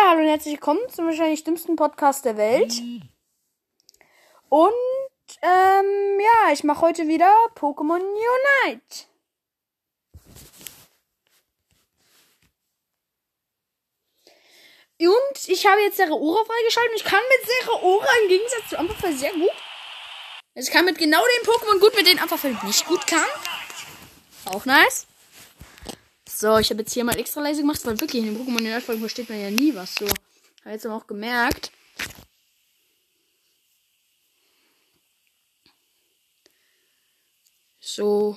hallo und herzlich willkommen zum wahrscheinlich dümmsten Podcast der Welt. Und ähm, ja, ich mache heute wieder Pokémon Unite. Und ich habe jetzt Zeraora freigeschaltet und ich kann mit Zeraora im Gegensatz zu Ampferfell sehr gut. Also ich kann mit genau den Pokémon gut, mit denen Ampferfell nicht gut kann. Auch nice. So, ich habe jetzt hier mal extra leise gemacht, weil wirklich in den Pokémon Unite Folgen versteht man ja nie was so. Habe jetzt aber auch gemerkt. So.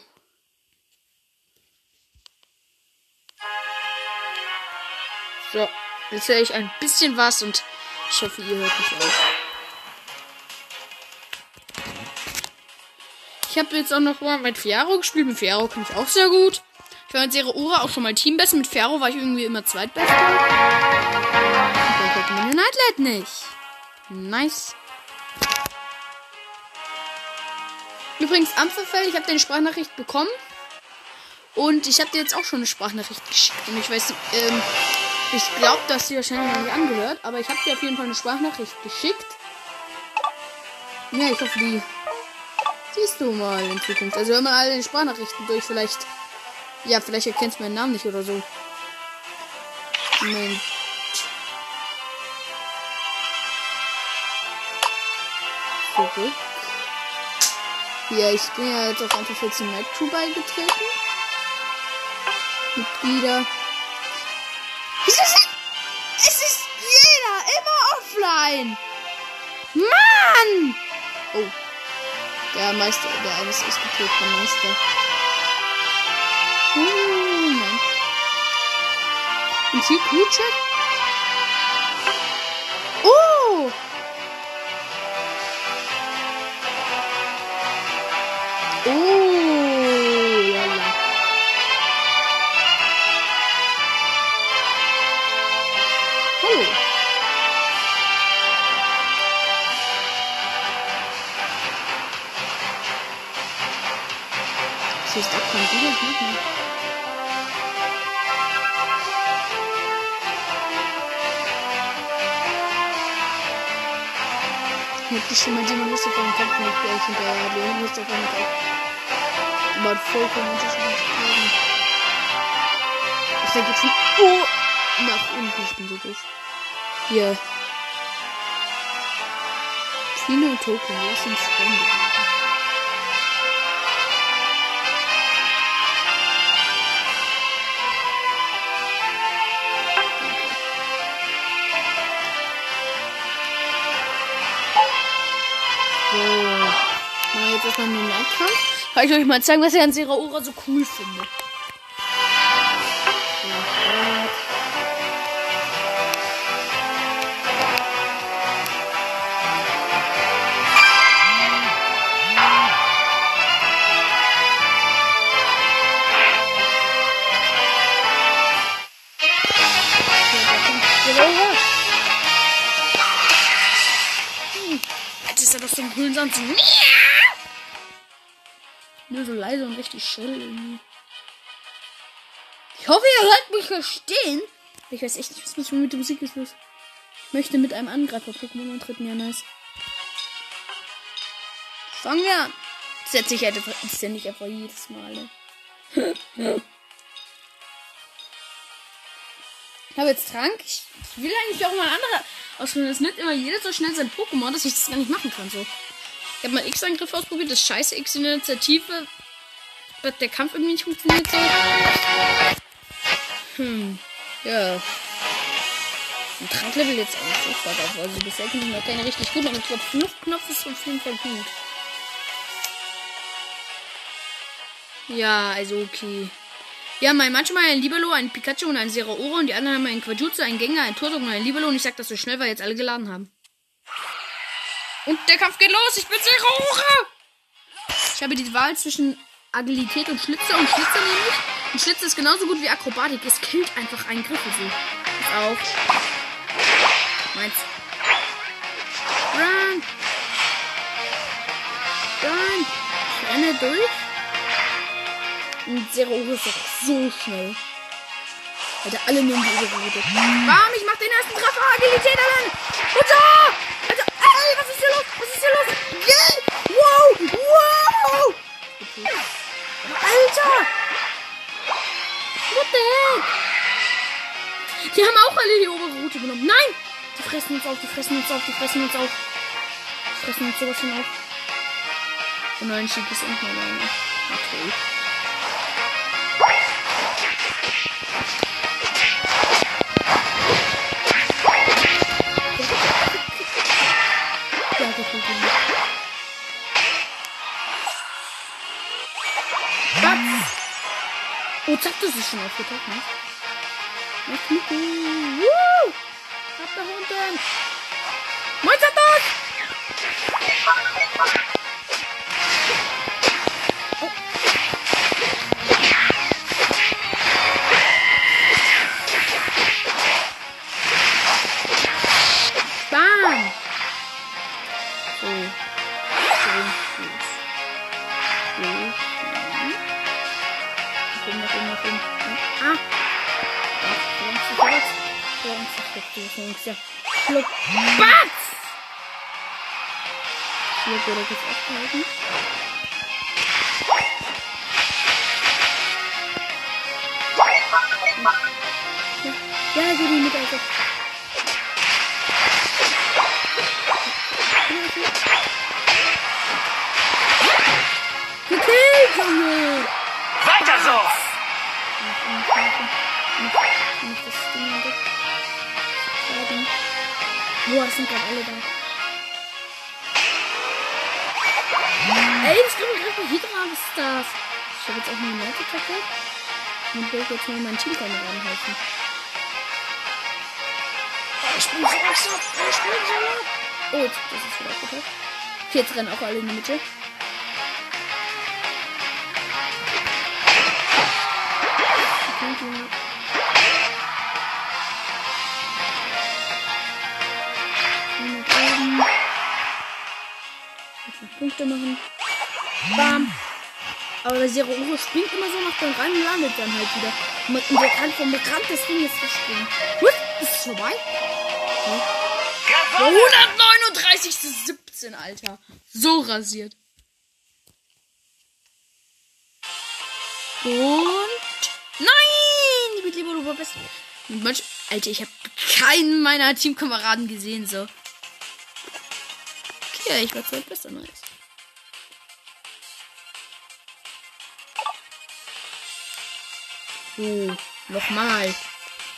So, jetzt höre ich ein bisschen was und ich hoffe, ihr hört mich auch. Ich habe jetzt auch noch mal mit Fiaro gespielt. Mit Fiaro kann ich auch sehr gut. Ich war mit Zeraora auch schon mal Teambest. Mit Fiaro war ich irgendwie immer zweitbest. Und dann Pokémon Unite nicht. Nice. Übrigens, Ampferfell, ich habe deine Sprachnachricht bekommen. Und ich habe dir jetzt auch schon eine Sprachnachricht geschickt. Und ich weiß, ähm, ich glaube, dass sie wahrscheinlich noch nicht angehört. Aber ich habe dir auf jeden Fall eine Sprachnachricht geschickt. Ja, ich hoffe, die siehst du mal in Zukunft. Also hör mal alle Sprachnachrichten durch. Vielleicht, ja, vielleicht erkennst du meinen Namen nicht oder so. Moment. Zurück. Ja, ich bin ja jetzt auf einfach 14 Night Crew beigetreten. Mitglieder. Es ist, es ist jeder immer offline. Mann! Oh. Der Meister, der alles ist getötet, der Meister. Nein. Und hier Creature? Oh! Oh, lala. Hallo. Das ist auch kein Video, ne? Hätte ich schon mal jemand Lust auf einen Kampf mit euch hinterher, die Lust auf einen Kampf. Aber vollkommen unterschiedlich haben. Ich denke jetzt nicht. Oh! Nach unten, ich bin so doof. Hier. Pino Token, lass uns Freunde Wir jetzt erstmal einen Nightkampf. Kann ich euch mal zeigen, was ich an Zeraora so cool finde. Zeraora. Jetzt ist er doch so ein grünen Sand. Nur so leise und richtig schrill irgendwie. Ich hoffe, ihr hört mich verstehen. Ich weiß echt nicht, was mit der Musik ist los. Ich möchte mit einem Angreifer-Pokémon antreten. Ja, nice. Fangen wir an. Setze ich halt einfach, das ja nicht einfach jedes Mal. Ne? Ich habe jetzt Trank. Ich, ich will eigentlich auch mal andere ausprobieren. Es nimmt immer jeder so schnell sein Pokémon, dass ich das gar nicht machen kann. So. Ich habe mal X-Angriff ausprobiert. Das scheiße X in der Kampf irgendwie nicht funktioniert so. Hm. Ja. Ein Tranklevel jetzt auch nicht so weit auf. Also bisher kann ich noch keine richtig gut. Aber ich glaube, Fluchtknopf ist auf jeden Fall gut. Ja, also okay. Wir haben ein manchmal ein Libero, ein Pikachu und ein Zeraora und die anderen haben einen Quajutsu, einen Gänger, ein Turtok und ein Libero und ich sag das so schnell, weil jetzt alle geladen haben. Und der Kampf geht los, ich bin Zeraora! Ich habe die Wahl zwischen Agilität und Schlitze und Schlitze nämlich. Und Schlitze ist genauso gut wie Akrobatik. Es killt einfach einen Griffel so. Pass auf. Meins. Run! Run! Ich renne durch. Und Zero ist doch so schnell. Alter, alle nehmen die Route. Bam, ich mach den ersten Treffer. Agilität, Alan. Und so. Ey, was ist hier los? Was ist hier los? Yeah. Wow, wow. Alter. What the heck? Die haben auch alle die obere Route genommen. Nein! Die fressen uns auf, die fressen uns auf, die fressen uns auf. Die fressen uns sowas von auf. Der neuen Schick ist unten alleine. Okay. Das ist schon aufgetaucht, ne? Na, Kuku. Woo! Ab nach unten. Moin, Zatos! Schluck wurde kurz aufgehalten. Ja, geh die mit, also. Gekillt, Junge! Weiter so! Das. Boah, es sind gerade alle da. Krieg Hydra, was ist das? Ich habe jetzt auch eine United-Attacke. Und will jetzt mal meinen Teamkameraden helfen. Oh, ich bin so. Oh, ich bin so langsam. Oh, das ist wieder aufgetaucht. Okay, jetzt rennen auch alle in die Mitte. Okay, Punkte machen. Bam. Aber der Zero Uro springt immer so nach dem rein und landet dann halt wieder. Und der kann vom Rand des Ringes springen. What? Ist es vorbei? Ja, Gewonnen! 139 zu 17, Alter. So rasiert. Und. Nein! Die Mitglieder du bist. Manch, Alter, ich habe keinen meiner Teamkameraden gesehen, so. Okay, ich war zweitbester, nice. So, nochmal.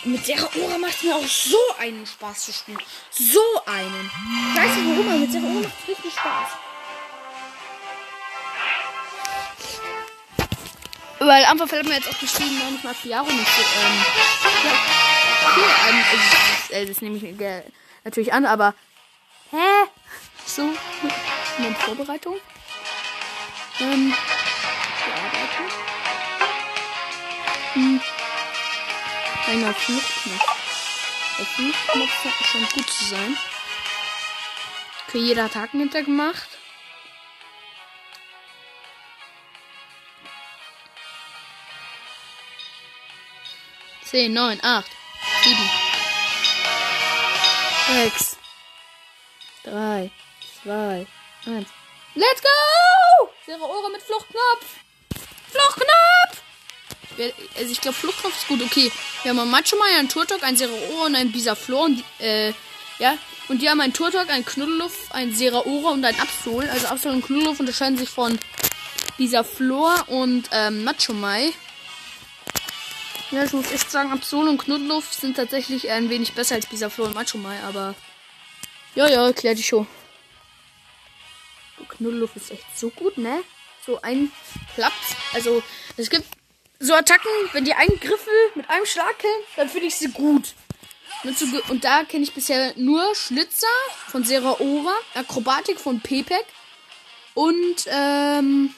Mit der Ora macht mir auch so einen Spaß zu spielen. So einen. Ich weiß nicht warum, mit der Ora macht es richtig Spaß. Weil einfach fällt mir jetzt auch geschrieben, warum ich mal Fiaro nicht so, ähm, ja, okay, ähm, das, äh, das nehme ich äh, natürlich an, aber, hä? So, in Vorbereitung. Ähm, Bearbeitung. Hm. Einer Fluchtknopf. Der Fluchtknopf scheint gut zu sein. Okay, jeder hat Haken hinter gemacht. Zehn, neun, acht, sieben, sechs, drei, zwei, eins. Let's go! Zero Ohren mit Fluchtknopf. Fluchtknopf! Also ich glaube, Fluchtknopf ist gut. Okay, wir haben einen Machomai, einen Turtok, einen Zeraora und einen Bisaflor. Und äh, ja. Und die haben einen Turtok, einen Knuddeluff, einen Zeraora und einen Absol. Also Absol und Knuddeluff unterscheiden sich von Bisaflor und ähm, Machomai. Ja, ich muss echt sagen, Absol und Knuddeluff sind tatsächlich ein wenig besser als Bisaflor und Machomai, aber. Ja, ja, klär die Show. Knuddeluff ist echt so gut, ne? So ein Klaps. Also, es gibt so Attacken, wenn die einen Griffel mit einem Schlag killen, dann finde ich sie gut. Und, da kenne ich bisher nur Schlitzer von Seraora, Akrobatik von Pepek und ähm,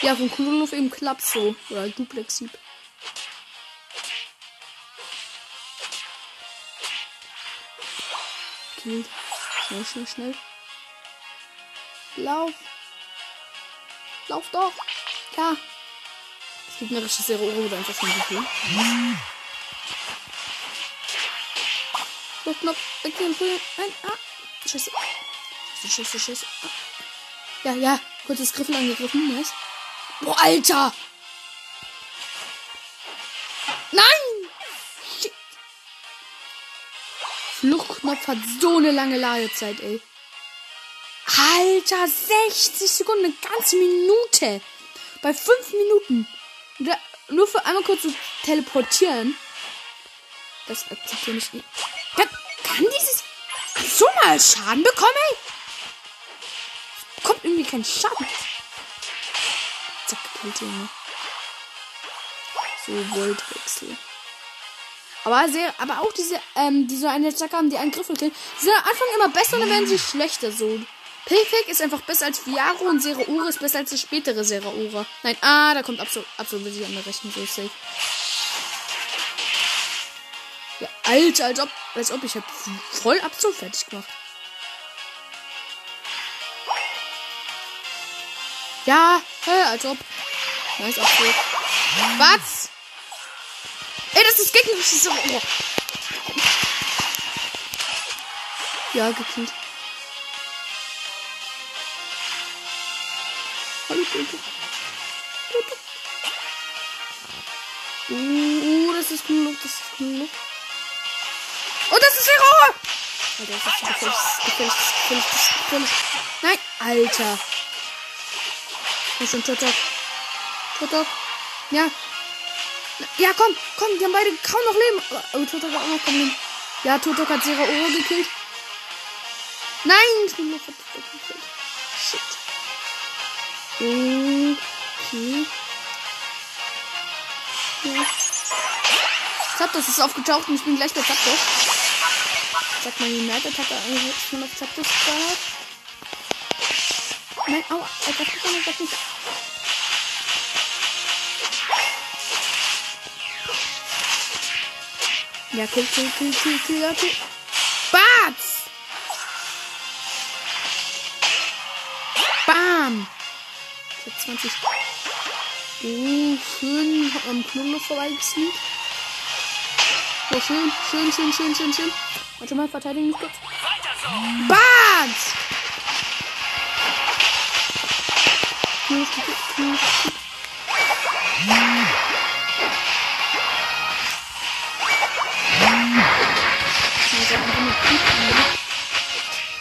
ja, von Knuddeluff eben Klaps so. Oder Duplex Sieb. Killt. Schnell, schnell, schnell. Lauf. Lauf doch. Ja. Das gegnerische Zero wurde einfach schon so viel. Fluchtknopf. Wegnehmen. Nein. Ah. Scheiße. Scheiße, scheiße, scheiße. Ah. Ja, ja. Kurzes Griffen angegriffen. Nice. Boah, Alter. Nein! Shit. Fluchtknopf hat so eine lange Ladezeit, ey. Alter, 60 Sekunden, eine ganze Minute. Bei 5 Minuten. Da, nur für einmal kurz zu teleportieren. Das akzeptiere ich nicht. Kann, kann dieses so mal Schaden bekommen, ey? Kommt irgendwie kein Schaden. Zack, gekillt, Junge. So, Voltwechsel. Aber sehr, aber auch diese, ähm, die so eine Attacke haben, die Angriffe killen, sind am Anfang immer besser und dann werden sie schlechter, so. Payback ist einfach besser als Viaro und Zeraora ist besser als die spätere Zeraora. Nein, ah, da kommt Absol an der rechten, safe. Ja, Alter, als ob, als ob ich hab voll Absol fertig gemacht. Ja, hä, als ob. Nice Absol. Was? Ey, das ist gegnerische Zeraora. Ja, gekillt. Uh, das ist genug, das ist genug. Oh, das ist Hero! Alter, das ist gefällig, gefällig, gefällig, gefällig. Nein, Alter. Komm schon, Totok. Totok. Ja. Ja, komm, komm, die haben beide kaum noch Leben. Aber Totok hat auch noch kaum Leben. Ja, Totok hat Zera Oro gekillt. Nein, ich bin noch gekillt. Shit. Okay. Ja. Zapdos ist aufgetaucht und ich bin gleich bei Zapdos. Sag mal, United hat eigentlich schon auf Zapdos gehört. Nein, aua, darf nicht, er darf nicht. Ja, kill, kill, kill, kill, kill, kill. Bats! 20. Oh, schön am Knulle vorbeigesneakt. So, schön, schön, schön, schön, schön, schön. Warte mal, verteidigen mich kurz. Bats!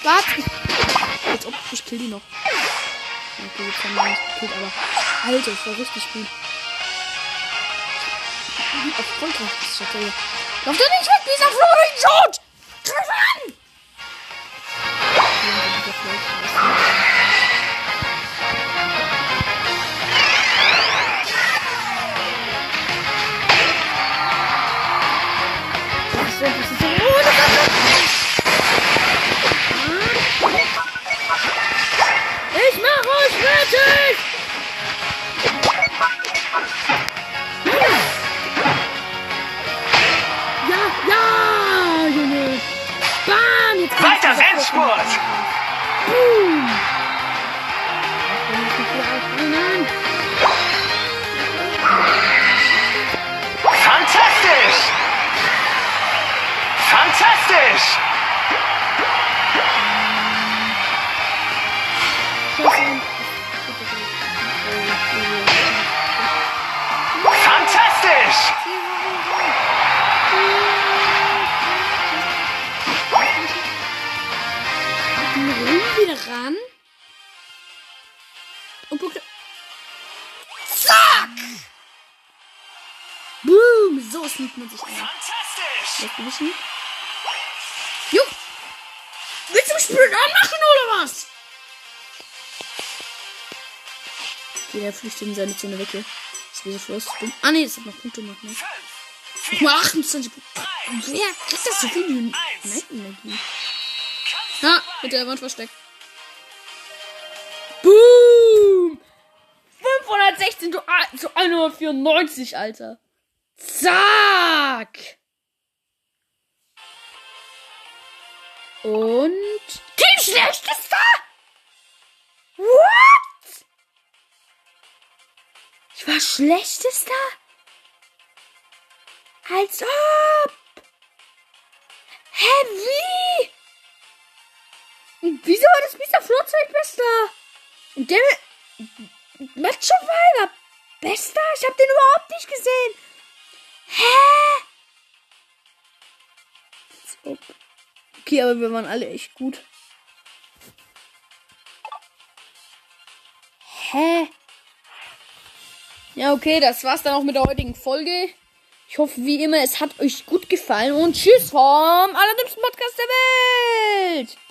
Warte! Als ob ich kill die noch. Okay, jetzt haben wir nicht gekillt, aber. Alter, das war richtig gut. Auf ja. Lauf doch nicht weg, dieser Flohringsschot! Greif an! Fantastisch! Fantastisch! Fantastisch! Wieder ran. Und Punkte. Zack! Boom! So sneakt man sich ein. Fantastisch! Nicht? Jo! Willst du mich blöd anmachen oder was? Okay, der flüchtet in seine Zone weg hier. Das wäre so dumm. Ah, nee, das hat noch Punkte gemacht, ne? Guck mal, 28 Punkte. Wer kriegt das so viel Night-Energie? Ja, mit der Wand versteckt. Boom! 516 zu zu 194, Alter. Zack! Und. Team schlechtester? What? Ich war schlechtester? Als ob. Und wieso war das Mr. Flugzeug bester? Und der Match Survivor bester? Ich hab den überhaupt nicht gesehen. Hä? Okay, aber wir waren alle echt gut. Hä? Ja, okay, das war's dann auch mit der heutigen Folge. Ich hoffe, wie immer, es hat euch gut gefallen und tschüss vom allerdings Podcast der Welt.